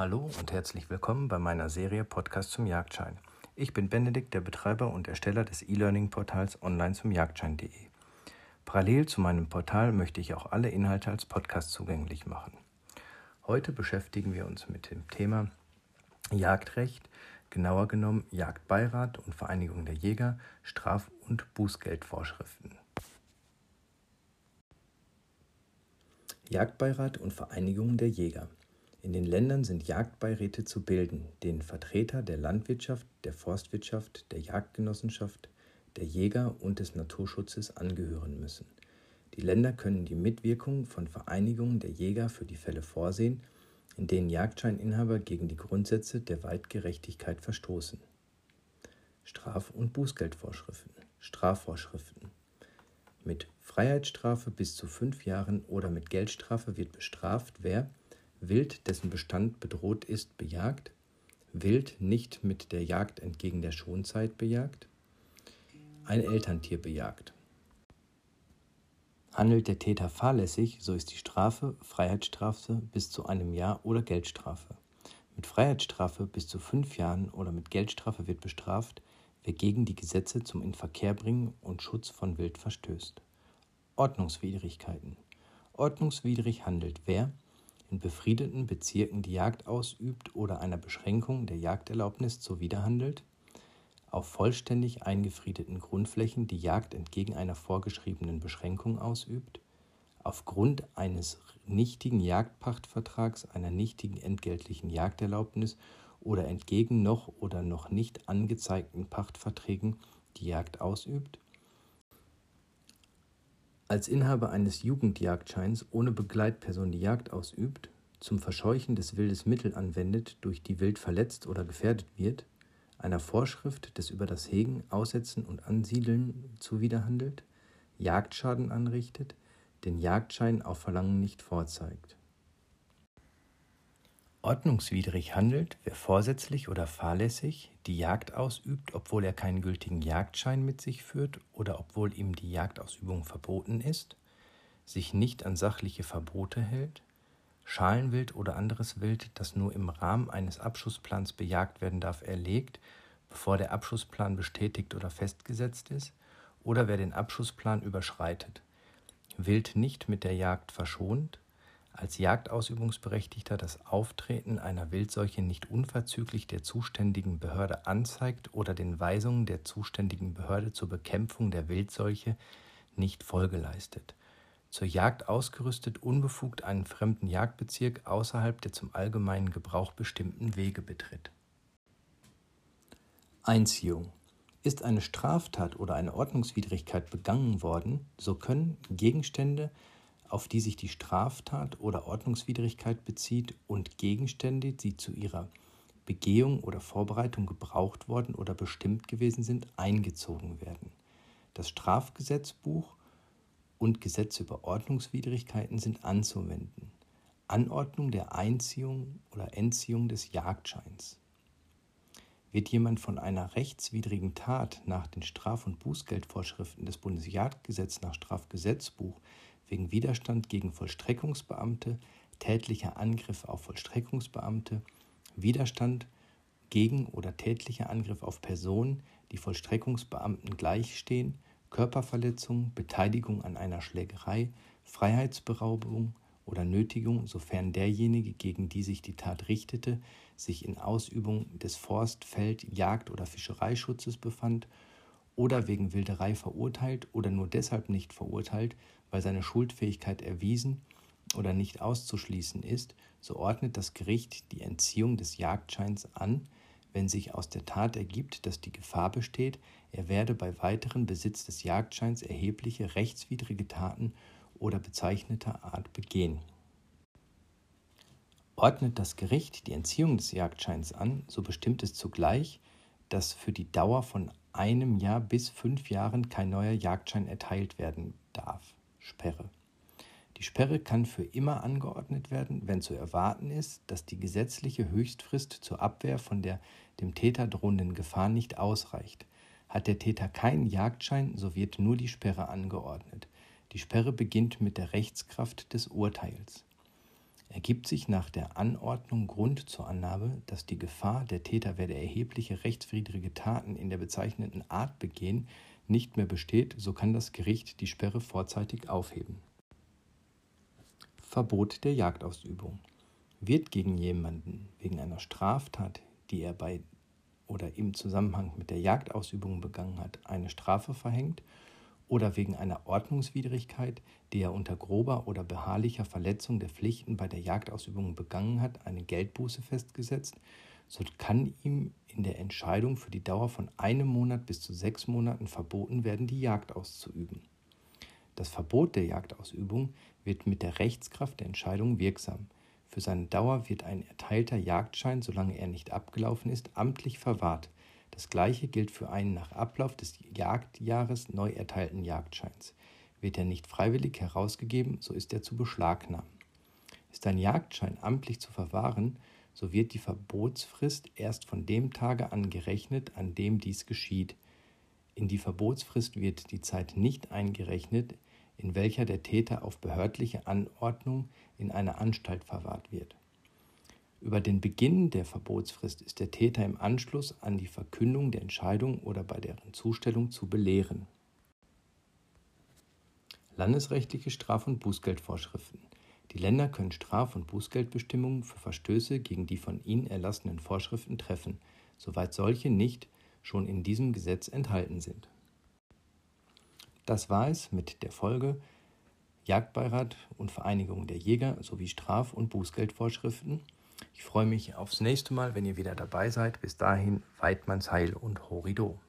Hallo und herzlich willkommen bei meiner Serie Podcast zum Jagdschein. Ich bin Benedikt, der Betreiber und Ersteller des E-Learning-Portals online zum Jagdschein.de. Parallel zu meinem Portal möchte ich auch alle Inhalte als Podcast zugänglich machen. Heute beschäftigen wir uns mit dem Thema Jagdrecht, genauer genommen Jagdbeirat und Vereinigung der Jäger, Straf- und Bußgeldvorschriften. Jagdbeirat und Vereinigung der Jäger. In den Ländern sind Jagdbeiräte zu bilden, denen Vertreter der Landwirtschaft, der Forstwirtschaft, der Jagdgenossenschaft, der Jäger und des Naturschutzes angehören müssen. Die Länder können die Mitwirkung von Vereinigungen der Jäger für die Fälle vorsehen, in denen Jagdscheininhaber gegen die Grundsätze der Weitgerechtigkeit verstoßen. Straf- und Bußgeldvorschriften. Strafvorschriften. Mit Freiheitsstrafe bis zu fünf Jahren oder mit Geldstrafe wird bestraft, wer Wild, dessen Bestand bedroht ist, bejagt, Wild nicht mit der Jagd entgegen der Schonzeit bejagt, ein Elterntier bejagt. Handelt der Täter fahrlässig, so ist die Strafe Freiheitsstrafe bis zu einem Jahr oder Geldstrafe. Mit Freiheitsstrafe bis zu fünf Jahren oder mit Geldstrafe wird bestraft, wer gegen die Gesetze zum Inverkehrbringen und Schutz von Wild verstößt. Ordnungswidrigkeiten. Ordnungswidrig handelt wer, in befriedeten Bezirken die Jagd ausübt oder einer Beschränkung der Jagderlaubnis zuwiderhandelt, auf vollständig eingefriedeten Grundflächen die Jagd entgegen einer vorgeschriebenen Beschränkung ausübt, aufgrund eines nichtigen Jagdpachtvertrags, einer nichtigen entgeltlichen Jagderlaubnis oder entgegen noch oder noch nicht angezeigten Pachtverträgen die Jagd ausübt, als Inhaber eines Jugendjagdscheins ohne Begleitperson die Jagd ausübt, zum Verscheuchen des Wildes Mittel anwendet, durch die Wild verletzt oder gefährdet wird, einer Vorschrift des über das Hegen, Aussetzen und Ansiedeln zuwiderhandelt, Jagdschaden anrichtet, den Jagdschein auf Verlangen nicht vorzeigt. Ordnungswidrig handelt, wer vorsätzlich oder fahrlässig die Jagd ausübt, obwohl er keinen gültigen Jagdschein mit sich führt oder obwohl ihm die Jagdausübung verboten ist, sich nicht an sachliche Verbote hält, Schalenwild oder anderes Wild, das nur im Rahmen eines Abschussplans bejagt werden darf, erlegt, bevor der Abschussplan bestätigt oder festgesetzt ist, oder wer den Abschussplan überschreitet, Wild nicht mit der Jagd verschont, als Jagdausübungsberechtigter das Auftreten einer Wildseuche nicht unverzüglich der zuständigen Behörde anzeigt oder den Weisungen der zuständigen Behörde zur Bekämpfung der Wildseuche nicht Folge leistet. Zur Jagd ausgerüstet unbefugt einen fremden Jagdbezirk außerhalb der zum allgemeinen Gebrauch bestimmten Wege betritt. Einziehung ist eine Straftat oder eine Ordnungswidrigkeit begangen worden, so können Gegenstände auf die sich die Straftat oder Ordnungswidrigkeit bezieht und Gegenstände, die zu ihrer Begehung oder Vorbereitung gebraucht worden oder bestimmt gewesen sind, eingezogen werden. Das Strafgesetzbuch und Gesetz über Ordnungswidrigkeiten sind anzuwenden. Anordnung der Einziehung oder Entziehung des Jagdscheins. Wird jemand von einer rechtswidrigen Tat nach den Straf- und Bußgeldvorschriften des Bundesjagdgesetzes nach Strafgesetzbuch wegen Widerstand gegen Vollstreckungsbeamte, tätlicher Angriff auf Vollstreckungsbeamte, Widerstand gegen oder tätlicher Angriff auf Personen, die Vollstreckungsbeamten gleichstehen, Körperverletzung, Beteiligung an einer Schlägerei, Freiheitsberaubung oder Nötigung, sofern derjenige, gegen die sich die Tat richtete, sich in Ausübung des Forst-, Feld-, Jagd- oder Fischereischutzes befand oder wegen Wilderei verurteilt oder nur deshalb nicht verurteilt, weil seine Schuldfähigkeit erwiesen oder nicht auszuschließen ist, so ordnet das Gericht die Entziehung des Jagdscheins an, wenn sich aus der Tat ergibt, dass die Gefahr besteht, er werde bei weiteren Besitz des Jagdscheins erhebliche rechtswidrige Taten oder bezeichneter Art begehen. Ordnet das Gericht die Entziehung des Jagdscheins an, so bestimmt es zugleich, dass für die Dauer von einem Jahr bis fünf Jahren kein neuer Jagdschein erteilt werden darf. Sperre. Die Sperre kann für immer angeordnet werden, wenn zu erwarten ist, dass die gesetzliche Höchstfrist zur Abwehr von der dem Täter drohenden Gefahr nicht ausreicht. Hat der Täter keinen Jagdschein, so wird nur die Sperre angeordnet. Die Sperre beginnt mit der Rechtskraft des Urteils. ergibt sich nach der Anordnung Grund zur Annahme, dass die Gefahr, der Täter werde erhebliche rechtswidrige Taten in der bezeichneten Art begehen, nicht mehr besteht, so kann das Gericht die Sperre vorzeitig aufheben. Verbot der Jagdausübung. Wird gegen jemanden wegen einer Straftat, die er bei oder im Zusammenhang mit der Jagdausübung begangen hat, eine Strafe verhängt oder wegen einer Ordnungswidrigkeit, die er unter grober oder beharrlicher Verletzung der Pflichten bei der Jagdausübung begangen hat, eine Geldbuße festgesetzt, so kann ihm in der Entscheidung für die Dauer von einem Monat bis zu sechs Monaten verboten werden, die Jagd auszuüben. Das Verbot der Jagdausübung wird mit der Rechtskraft der Entscheidung wirksam. Für seine Dauer wird ein erteilter Jagdschein, solange er nicht abgelaufen ist, amtlich verwahrt. Das gleiche gilt für einen nach Ablauf des Jagdjahres neu erteilten Jagdscheins. Wird er nicht freiwillig herausgegeben, so ist er zu beschlagnahmen. Ist ein Jagdschein amtlich zu verwahren, so wird die Verbotsfrist erst von dem Tage an gerechnet, an dem dies geschieht. In die Verbotsfrist wird die Zeit nicht eingerechnet, in welcher der Täter auf behördliche Anordnung in einer Anstalt verwahrt wird. Über den Beginn der Verbotsfrist ist der Täter im Anschluss an die Verkündung der Entscheidung oder bei deren Zustellung zu belehren. Landesrechtliche Straf- und Bußgeldvorschriften. Die Länder können Straf- und Bußgeldbestimmungen für Verstöße gegen die von ihnen erlassenen Vorschriften treffen, soweit solche nicht schon in diesem Gesetz enthalten sind. Das war es mit der Folge Jagdbeirat und Vereinigung der Jäger sowie Straf- und Bußgeldvorschriften ich freue mich aufs nächste Mal, wenn ihr wieder dabei seid. Bis dahin, Weidmanns Heil und Horido.